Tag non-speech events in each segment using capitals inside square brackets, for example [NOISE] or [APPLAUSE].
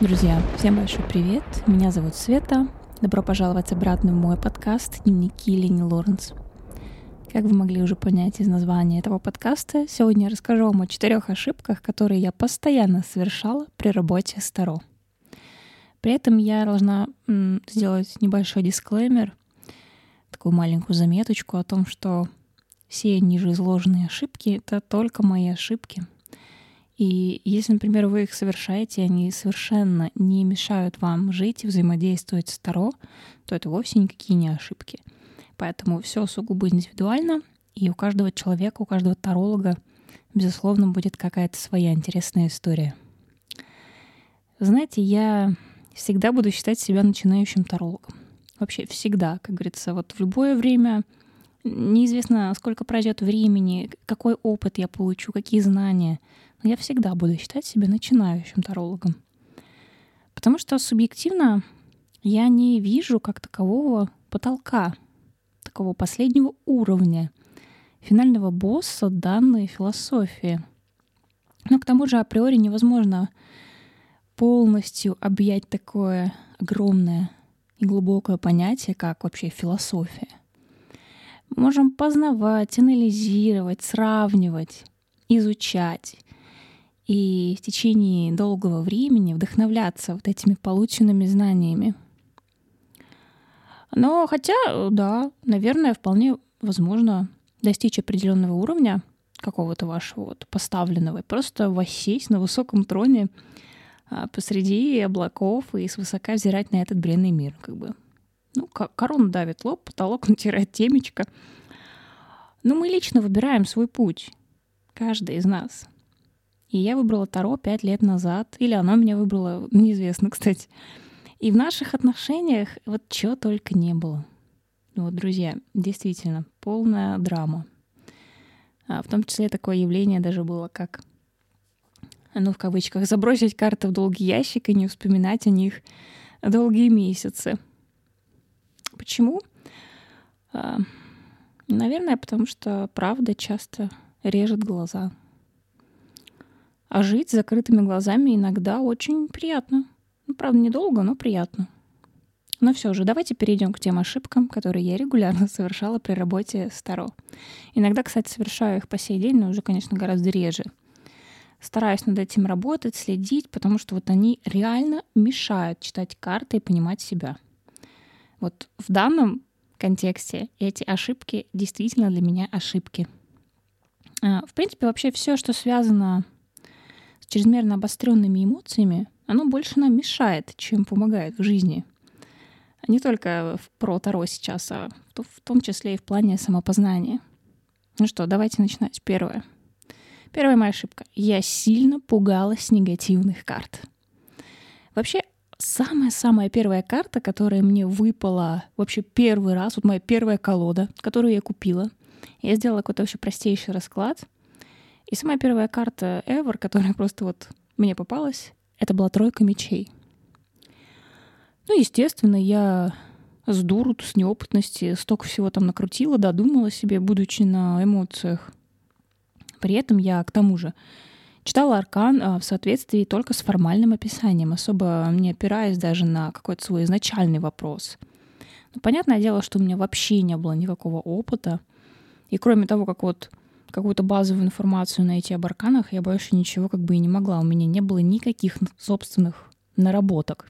Друзья, всем большой привет. Меня зовут Света. Добро пожаловать обратно в мой подкаст «Дневники Лени Лоренс». Как вы могли уже понять из названия этого подкаста, сегодня я расскажу вам о четырех ошибках, которые я постоянно совершала при работе с Таро. При этом я должна сделать небольшой дисклеймер, такую маленькую заметочку о том, что все ниже изложенные ошибки — это только мои ошибки. И если, например, вы их совершаете, они совершенно не мешают вам жить и взаимодействовать с Таро, то это вовсе никакие не ошибки. Поэтому все сугубо индивидуально, и у каждого человека, у каждого таролога, безусловно, будет какая-то своя интересная история. Знаете, я всегда буду считать себя начинающим тарологом. Вообще всегда, как говорится, вот в любое время — Неизвестно, сколько пройдет времени, какой опыт я получу, какие знания. Но я всегда буду считать себя начинающим тарологом. Потому что субъективно я не вижу как такового потолка, такого последнего уровня, финального босса данной философии. Но к тому же априори невозможно полностью объять такое огромное и глубокое понятие, как вообще философия можем познавать, анализировать, сравнивать, изучать и в течение долгого времени вдохновляться вот этими полученными знаниями. Но хотя, да, наверное, вполне возможно достичь определенного уровня какого-то вашего вот поставленного просто воссесть на высоком троне а, посреди облаков и свысока взирать на этот бренный мир, как бы ну, корона давит лоб, потолок [LAUGHS] натирает темечко. Но мы лично выбираем свой путь. Каждый из нас. И я выбрала Таро пять лет назад. Или оно меня выбрало, неизвестно, [LAUGHS] кстати. И в наших отношениях вот чего только не было. Ну вот, друзья, действительно, полная драма. А в том числе такое явление даже было, как, ну, в кавычках, забросить карты в долгий ящик и не вспоминать о них долгие месяцы — Почему? А, наверное, потому что правда часто режет глаза. А жить с закрытыми глазами иногда очень приятно. Ну, правда, недолго, но приятно. Но все же, давайте перейдем к тем ошибкам, которые я регулярно [LAUGHS] совершала при работе с Таро. Иногда, кстати, совершаю их по сей день, но уже, конечно, гораздо реже. Стараюсь над этим работать, следить, потому что вот они реально мешают читать карты и понимать себя — вот в данном контексте эти ошибки действительно для меня ошибки. А, в принципе, вообще все, что связано чрезмерно обостренными эмоциями, оно больше нам мешает, чем помогает в жизни. Не только про Таро сейчас, а в том числе и в плане самопознания. Ну что, давайте начинать. Первое. Первая моя ошибка. Я сильно пугалась негативных карт. Вообще, самая-самая первая карта, которая мне выпала вообще первый раз, вот моя первая колода, которую я купила. Я сделала какой-то вообще простейший расклад. И самая первая карта ever, которая просто вот мне попалась, это была тройка мечей. Ну, естественно, я с дуру, с неопытности столько всего там накрутила, додумала себе, будучи на эмоциях. При этом я, к тому же, Читала аркан а, в соответствии только с формальным описанием, особо не опираясь даже на какой-то свой изначальный вопрос. Но понятное дело, что у меня вообще не было никакого опыта. И кроме того, как вот какую-то базовую информацию найти об арканах, я больше ничего как бы и не могла. У меня не было никаких собственных наработок.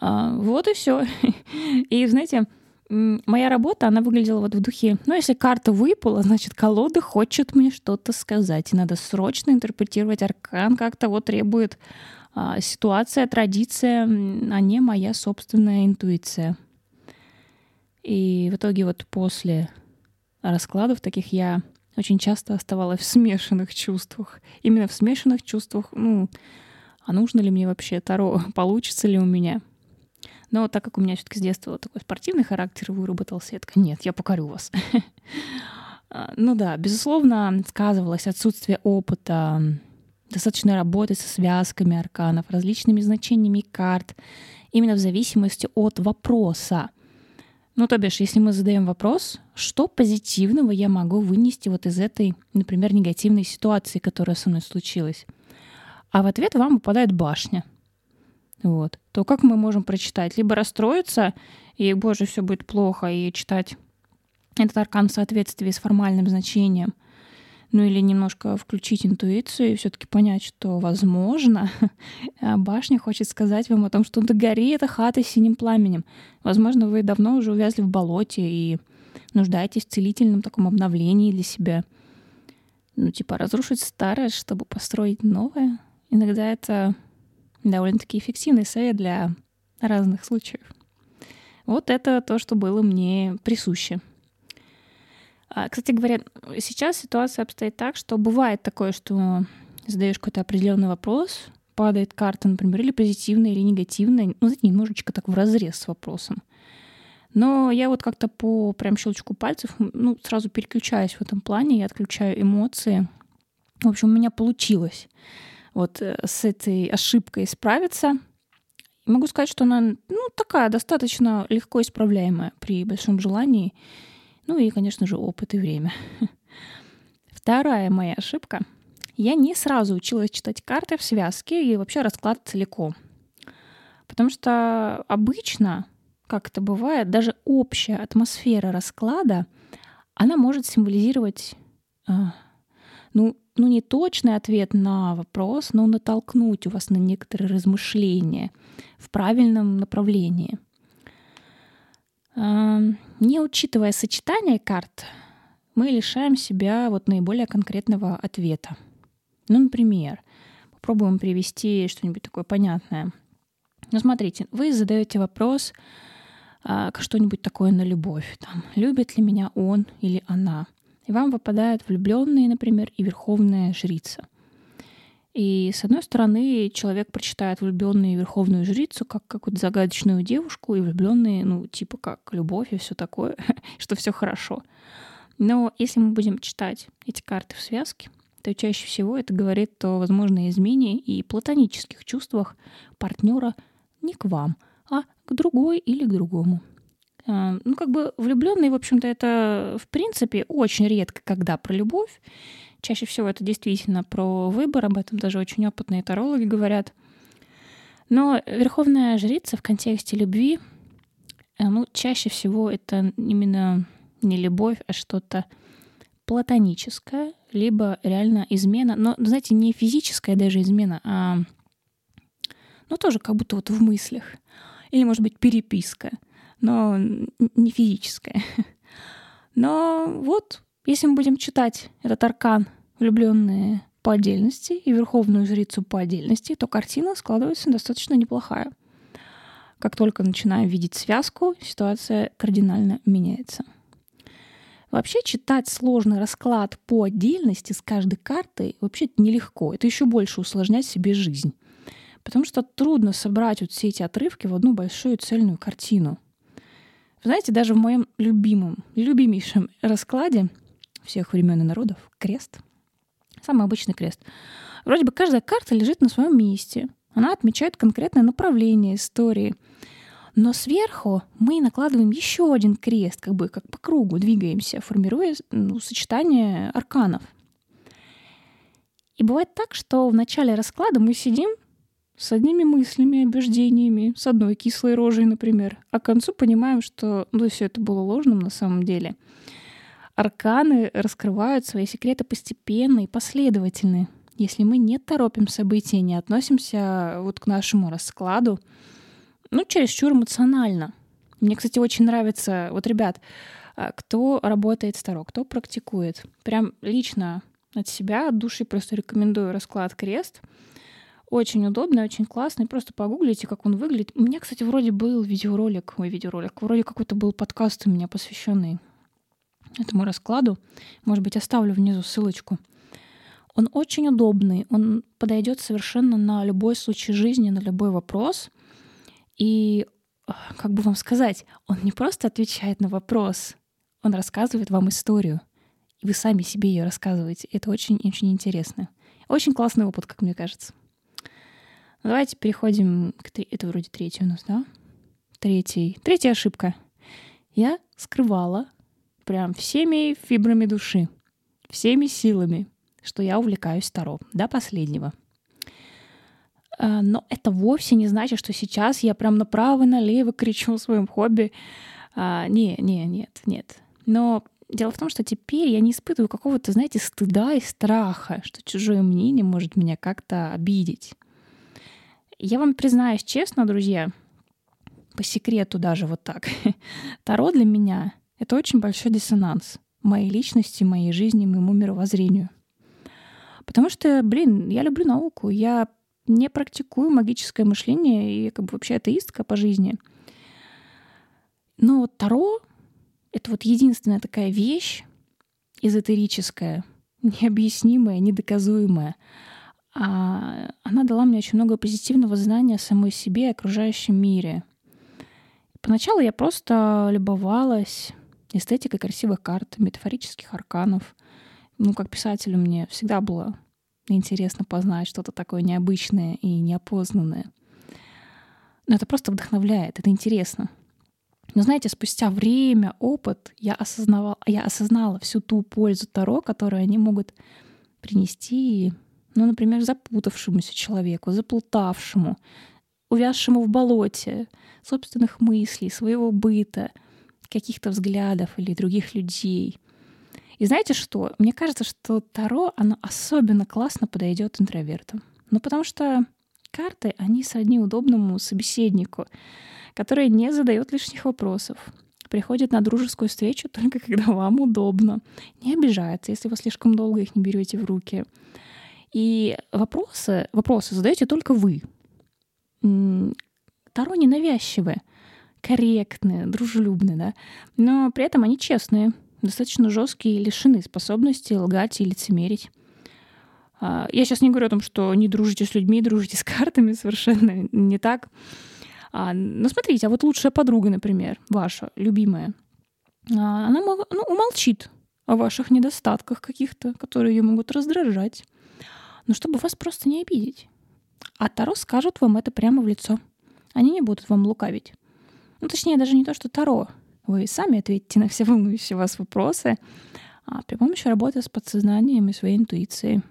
А, вот и все. [LAUGHS] И знаете, моя работа, она выглядела вот в духе, ну, если карта выпала, значит, колода хочет мне что-то сказать, и надо срочно интерпретировать аркан, как того требует а, ситуация, традиция, а не моя собственная интуиция. И в итоге вот после раскладов таких я очень часто оставалась в смешанных чувствах. Именно в смешанных чувствах, ну, а нужно ли мне вообще Таро, [LAUGHS] получится ли у меня — но так как у меня все-таки с детства такой спортивный характер выработался, я такая, нет, я покорю вас. [LAUGHS] А, ну да, безусловно, сказывалось отсутствие опыта, достаточной работы со связками арканов, различными значениями карт, именно в зависимости от вопроса. Ну, то бишь, если мы задаем вопрос, что позитивного я могу вынести вот из этой, например, негативной ситуации, которая со мной случилась? а в ответ вам выпадает башня. Вот. То как мы можем прочитать? Либо расстроиться, и, боже, все будет плохо, и читать этот аркан в соответствии с формальным значением. Ну или немножко включить интуицию и все-таки понять, что, возможно, [LAUGHS] башня хочет сказать вам о том, что догори эта хата синим пламенем. Возможно, вы давно уже увязли в болоте и нуждаетесь в целительном таком обновлении для себя. Ну, типа разрушить старое, чтобы построить новое. Иногда это довольно-таки эффективный совет для разных случаев. Вот это то, что было мне присуще. А, кстати говоря, сейчас ситуация обстоит так, что бывает такое, что задаешь какой-то определенный вопрос, падает карта, например, или позитивная, или негативная, ну, знаете, немножечко так в разрез с вопросом. Но я вот как-то по прям щелчку пальцев, ну, сразу переключаюсь в этом плане, я отключаю эмоции. В общем, у меня получилось вот э, с этой ошибкой справиться. Могу сказать, что она, ну, такая достаточно легко исправляемая при большом желании. Ну и, конечно же, опыт и время. [LAUGHS] Вторая моя ошибка. Я не сразу училась читать карты в связке и вообще расклад целиком. Потому что обычно, как это бывает, даже общая атмосфера расклада, она может символизировать, а, ну, ну, не точный ответ на вопрос, но натолкнуть у вас на некоторые размышления в правильном направлении. Не учитывая сочетание карт, мы лишаем себя вот наиболее конкретного ответа. Ну, например, попробуем привести что-нибудь такое понятное. Ну, смотрите, вы задаете вопрос, а, что-нибудь такое на любовь. Там, любит ли меня он или она? И вам выпадают влюбленные, например, и верховная жрица. И с одной стороны, человек прочитает влюбленную верховную жрицу как какую-то загадочную девушку, и влюбленные, ну, типа как любовь и все такое, [LAUGHS] что все хорошо. Но если мы будем читать эти карты в связке, то чаще всего это говорит о возможной измене и платонических чувствах партнера не к вам, а к другой или к другому. А, ну, как бы влюбленные, в общем-то, это в принципе очень редко, когда про любовь. Чаще всего это действительно про выбор, об этом даже очень опытные тарологи говорят. Но верховная жрица в контексте любви, э, ну, чаще всего это именно не любовь, а что-то платоническое, либо реально измена. Но, знаете, не физическая даже измена, а ну, тоже как будто вот в мыслях. Или, может быть, переписка но не физическое. [LAUGHS] Но вот, если мы будем читать этот аркан влюбленные по отдельности и верховную жрицу по отдельности, то картина складывается достаточно неплохая. Как только начинаем видеть связку, ситуация кардинально меняется. Вообще читать сложный расклад по отдельности с каждой картой вообще нелегко. Это еще больше усложнять себе жизнь. Потому что трудно собрать вот все эти отрывки в одну большую цельную картину. Знаете, даже в моем любимом, любимейшем раскладе всех времен и народов крест, самый обычный крест. Вроде бы каждая карта лежит на своем месте. Она отмечает конкретное направление истории. Но сверху мы накладываем еще один крест, как бы как по кругу двигаемся, формируя ну, сочетание арканов. И бывает так, что в начале расклада мы сидим с одними мыслями, убеждениями, с одной кислой рожей, например, а к концу понимаем, что ну, все это было ложным на самом деле. Арканы раскрывают свои секреты постепенно и последовательно. Если мы не торопим события, не относимся вот к нашему раскладу, ну, чересчур эмоционально. Мне, кстати, очень нравится, вот, ребят, а, кто работает старо, кто практикует. Прям лично от себя, от души просто рекомендую расклад крест — очень удобный, очень классный. Просто погуглите, как он выглядит. У меня, кстати, вроде был видеоролик, ой, видеоролик, вроде какой-то был подкаст у меня посвященный этому раскладу. Может быть, оставлю внизу ссылочку. Он очень удобный, он подойдет совершенно на любой случай жизни, на любой вопрос. И, как бы вам сказать, он не просто отвечает на вопрос, он рассказывает вам историю. И вы сами себе ее рассказываете. Это очень-очень интересно. Очень классный опыт, как мне кажется. Давайте переходим к... Это вроде третий у нас, да? Третий. Третья ошибка. Я скрывала прям всеми фибрами души, всеми силами, что я увлекаюсь Таро до последнего. А, но это вовсе не значит, что сейчас я прям направо и налево кричу о своем хобби. А, не, не, нет, нет. Но дело в том, что теперь я не испытываю какого-то, знаете, стыда и страха, что чужое мнение может меня как-то обидеть. Я вам признаюсь честно, друзья, по секрету даже вот так. [LAUGHS] Таро для меня — это очень большой диссонанс моей личности, моей жизни, моему мировоззрению. Потому что, блин, я люблю науку, я не практикую магическое мышление и как бы вообще атеистка по жизни. Но Таро — это вот единственная такая вещь эзотерическая, [LAUGHS] необъяснимая, недоказуемая. А она дала мне очень много позитивного знания о самой себе и окружающем мире. Поначалу я просто любовалась эстетикой красивых карт, метафорических арканов. Ну, как писателю мне всегда было интересно познать что-то такое необычное и неопознанное. Но это просто вдохновляет, это интересно. Но знаете, спустя время, опыт, я, осознавала, я осознала всю ту пользу Таро, которую они могут принести, ну, например, запутавшемуся человеку, заплутавшему, увязшему в болоте собственных мыслей, своего быта, каких-то взглядов или других людей — и знаете что? Мне кажется, что Таро, оно особенно классно подойдет интровертам. Ну, потому что карты, они сродни удобному собеседнику, который не задает лишних вопросов, приходит на дружескую встречу только [LAUGHS] когда вам удобно, не обижается, если вы слишком долго их не берете в руки. И вопросы, вопросы задаете только вы. Таро ненавязчивые, корректные, дружелюбные, да, но при этом они честные — достаточно жесткие и лишены способности лгать и лицемерить. А, я сейчас не говорю о том, что не дружите с людьми, дружите с [LAUGHS] картами, совершенно не так. А, но смотрите, а вот лучшая подруга, например, ваша, любимая, а, она ну, умолчит о ваших недостатках каких-то, которые ее могут раздражать, но чтобы вас просто не обидеть. А Таро скажут вам это прямо в лицо. Они не будут вам лукавить. Ну, точнее, даже не то, что Таро. Вы сами ответите на все волнующие вас вопросы а, при помощи работы с подсознанием и своей интуицией.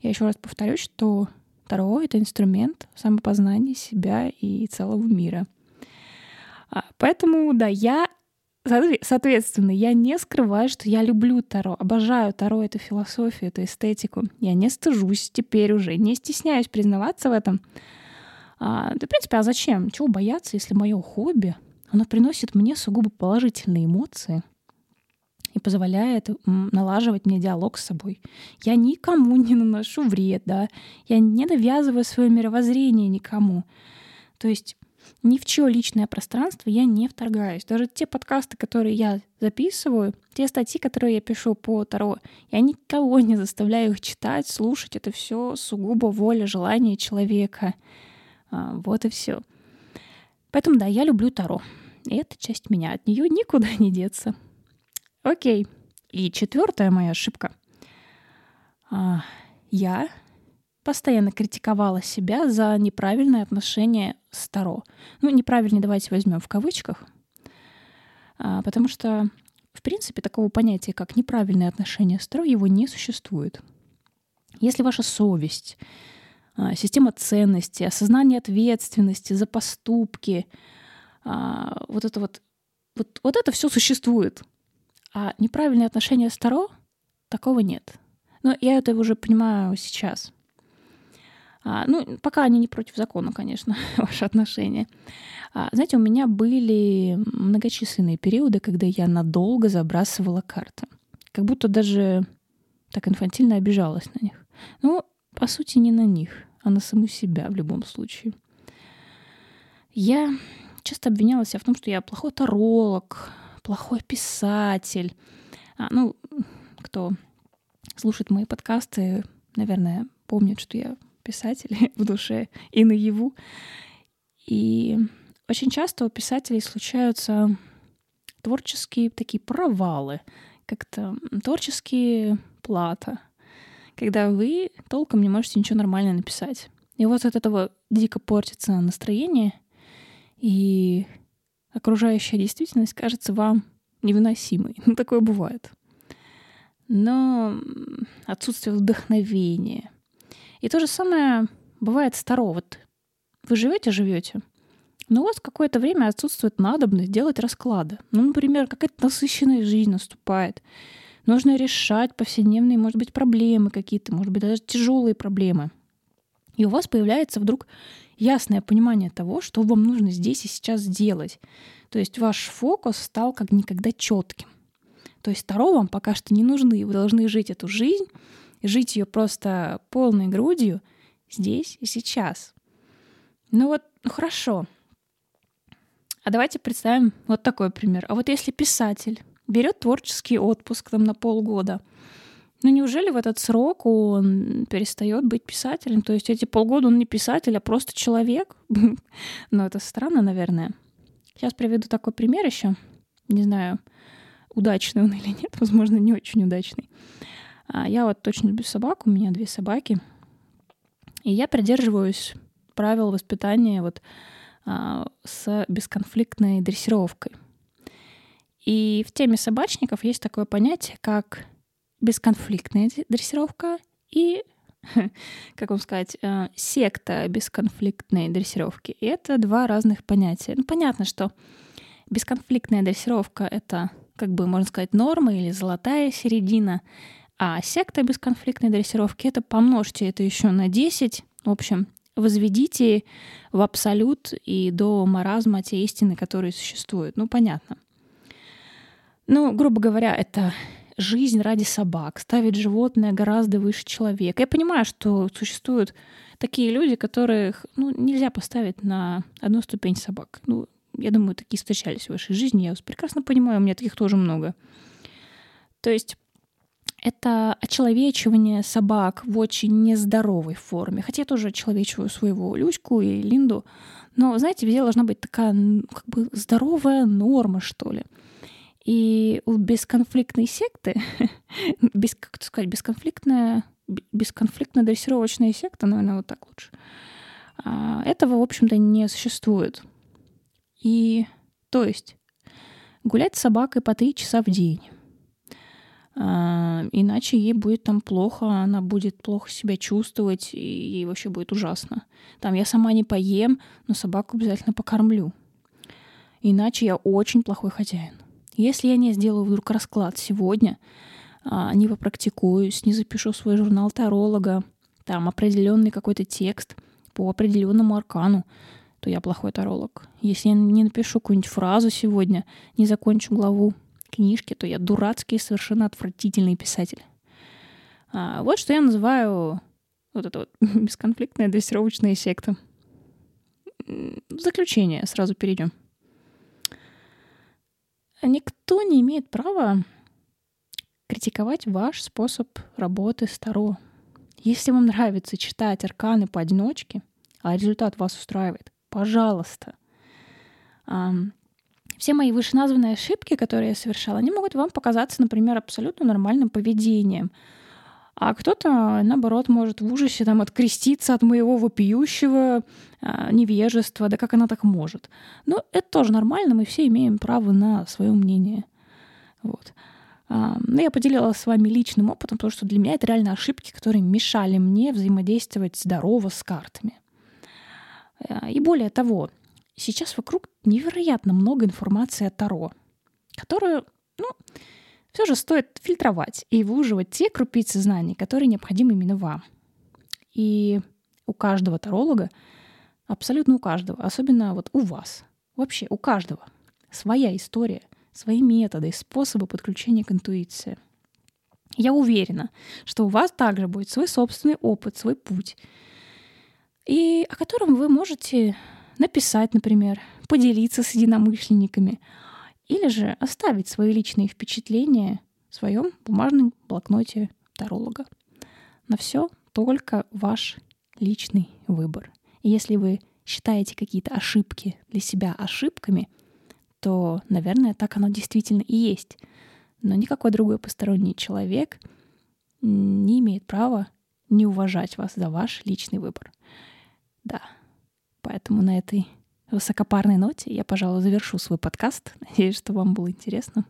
Я еще раз повторюсь, что Таро — это инструмент самопознания себя и целого мира. А, поэтому, да, я Соответственно, я не скрываю, что я люблю Таро, обожаю Таро, эту философию, эту эстетику. Я не стыжусь теперь уже, не стесняюсь признаваться в этом. А, да, в принципе, а зачем? Чего бояться, если мое хобби оно приносит мне сугубо положительные эмоции и позволяет налаживать мне диалог с собой. Я никому [LAUGHS] не наношу вред, да, я не навязываю свое мировоззрение никому. То есть ни в чье личное пространство я не вторгаюсь. Даже те подкасты, которые я записываю, те статьи, которые я пишу по Таро, я никого не заставляю их читать, слушать. Это все сугубо воля, желание человека. А, вот и все. Поэтому да, я люблю Таро. И это часть меня. От нее никуда [LAUGHS] не деться. Окей. И четвертая моя ошибка. А, я постоянно критиковала себя за неправильное отношение с Таро. Ну, неправильно давайте возьмем в кавычках, а, потому что, в принципе, такого понятия, как неправильное отношение с Таро, его не существует. Если ваша совесть, система ценностей, осознание ответственности за поступки, а, вот это вот, вот, вот это все существует. А неправильное отношение с Таро такого нет. Но я это уже понимаю сейчас. А, ну, пока они не против закона, конечно, [LAUGHS] ваши отношения. А, знаете, у меня были многочисленные периоды, когда я надолго забрасывала карты. Как будто даже так инфантильно обижалась на них. Ну, по сути, не на них а на саму себя в любом случае. Я часто обвиняла себя в том, что я плохой таролог, плохой писатель. А, ну, кто слушает мои подкасты, наверное, помнит, что я писатель [LAUGHS] в душе и наяву. И очень часто у писателей случаются творческие такие провалы, как-то творческие плата, когда вы толком не можете ничего нормально написать. И вот от этого дико портится настроение, и окружающая действительность кажется вам невыносимой. [LAUGHS] Ну, такое бывает. Но отсутствие вдохновения. И то же самое бывает старо. Вот вы живете, живете, но у вас какое-то время отсутствует надобность делать расклады. Ну, например, какая-то насыщенная жизнь наступает. Нужно решать повседневные, может быть, проблемы какие-то, может быть, даже тяжелые проблемы. И у вас появляется вдруг ясное понимание того, что вам нужно здесь и сейчас сделать. То есть ваш фокус стал как никогда четким. То есть второго вам пока что не нужны. Вы должны жить эту жизнь, жить ее просто полной грудью здесь и сейчас. Ну вот, ну хорошо. А давайте представим вот такой пример. А вот если писатель берет творческий отпуск там на полгода, ну неужели в этот срок он перестает быть писателем? То есть эти полгода он не писатель, а просто человек? [LAUGHS] ну это странно, наверное. Сейчас приведу такой пример еще. Не знаю, удачный он или нет, возможно, не очень удачный. А я вот очень люблю собак, у меня две собаки. И я придерживаюсь правил воспитания вот а, с бесконфликтной дрессировкой. И в теме собачников есть такое понятие, как бесконфликтная дрессировка и, [LAUGHS] как вам сказать, э, секта бесконфликтной дрессировки. И это два разных понятия. Ну, понятно, что бесконфликтная дрессировка — это, как бы, можно сказать, норма или золотая середина, а секта бесконфликтной дрессировки — это помножьте это еще на 10. В общем, возведите в абсолют и до маразма те истины, которые существуют. Ну, понятно. Ну, грубо говоря, это жизнь ради собак, ставить животное гораздо выше человека. Я понимаю, что существуют такие люди, которых ну, нельзя поставить на одну ступень собак. Ну, я думаю, такие встречались в вашей жизни. Я вас прекрасно понимаю, у меня таких тоже много. То есть это очеловечивание собак в очень нездоровой форме. Хотя я тоже очеловечиваю своего Люську и Линду. Но, знаете, везде должна быть такая как бы здоровая норма, что ли. И у бесконфликтной секты, [LAUGHS] без, как сказать, бесконфликтная, бесконфликтная дрессировочная секта, наверное, вот так лучше, а, этого, в общем-то, не существует. И, то есть, гулять с собакой по три часа в день, а, иначе ей будет там плохо, она будет плохо себя чувствовать, и ей вообще будет ужасно. Там я сама не поем, но собаку обязательно покормлю. Иначе я очень плохой хозяин. Если я не сделаю вдруг расклад сегодня, а, не попрактикуюсь, не запишу свой журнал таролога, там определенный какой-то текст по определенному аркану, то я плохой таролог. Если я не напишу какую-нибудь фразу сегодня, не закончу главу книжки, то я дурацкий, совершенно отвратительный писатель. А, вот что я называю вот это вот [LAUGHS] бесконфликтная дрессировочная секта. В заключение сразу перейдем. Никто не имеет права критиковать ваш способ работы с Таро. Если вам нравится читать арканы поодиночке, а результат вас устраивает, пожалуйста. Все мои вышеназванные ошибки, которые я совершала, они могут вам показаться, например, абсолютно нормальным поведением. А кто-то, наоборот, может в ужасе там откреститься от моего вопиющего а, невежества, да как она так может. Но это тоже нормально, мы все имеем право на свое мнение. Вот. А, но я поделилась с вами личным опытом, потому что для меня это реально ошибки, которые мешали мне взаимодействовать здорово с картами. А, и более того, сейчас вокруг невероятно много информации о Таро, которую, ну, все же стоит фильтровать и выуживать те крупицы знаний, которые необходимы именно вам. И у каждого таролога, абсолютно у каждого, особенно вот у вас, вообще у каждого своя история, свои методы, способы подключения к интуиции. Я уверена, что у вас также будет свой собственный опыт, свой путь, и о котором вы можете написать, например, поделиться с единомышленниками, или же оставить свои личные впечатления в своем бумажном блокноте таролога. На все только ваш личный выбор. И если вы считаете какие-то ошибки для себя ошибками, то, наверное, так оно действительно и есть. Но никакой другой посторонний человек не имеет права не уважать вас за ваш личный выбор. Да. Поэтому на этой высокопарной ноте я, пожалуй, завершу свой подкаст. [LAUGHS] Надеюсь, что вам было интересно.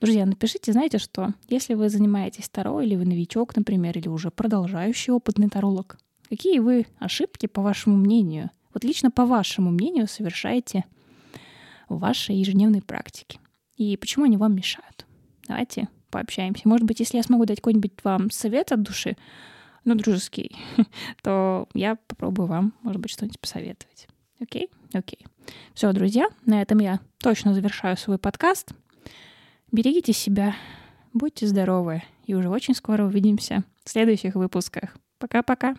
Друзья, напишите, знаете что, если вы занимаетесь Таро, или вы новичок, например, или уже продолжающий опытный таролог, Какие вы ошибки, по вашему мнению, вот лично по вашему мнению, совершаете в вашей ежедневной практике? И почему они вам мешают? Давайте пообщаемся. Может быть, если я смогу дать какой-нибудь вам совет от души, ну, дружеский, [LAUGHS] то я попробую вам, может быть, что-нибудь посоветовать. Окей? Окей. Все, друзья, на этом я точно завершаю свой подкаст. Берегите себя, будьте здоровы, и уже очень скоро увидимся в следующих выпусках. Пока-пока.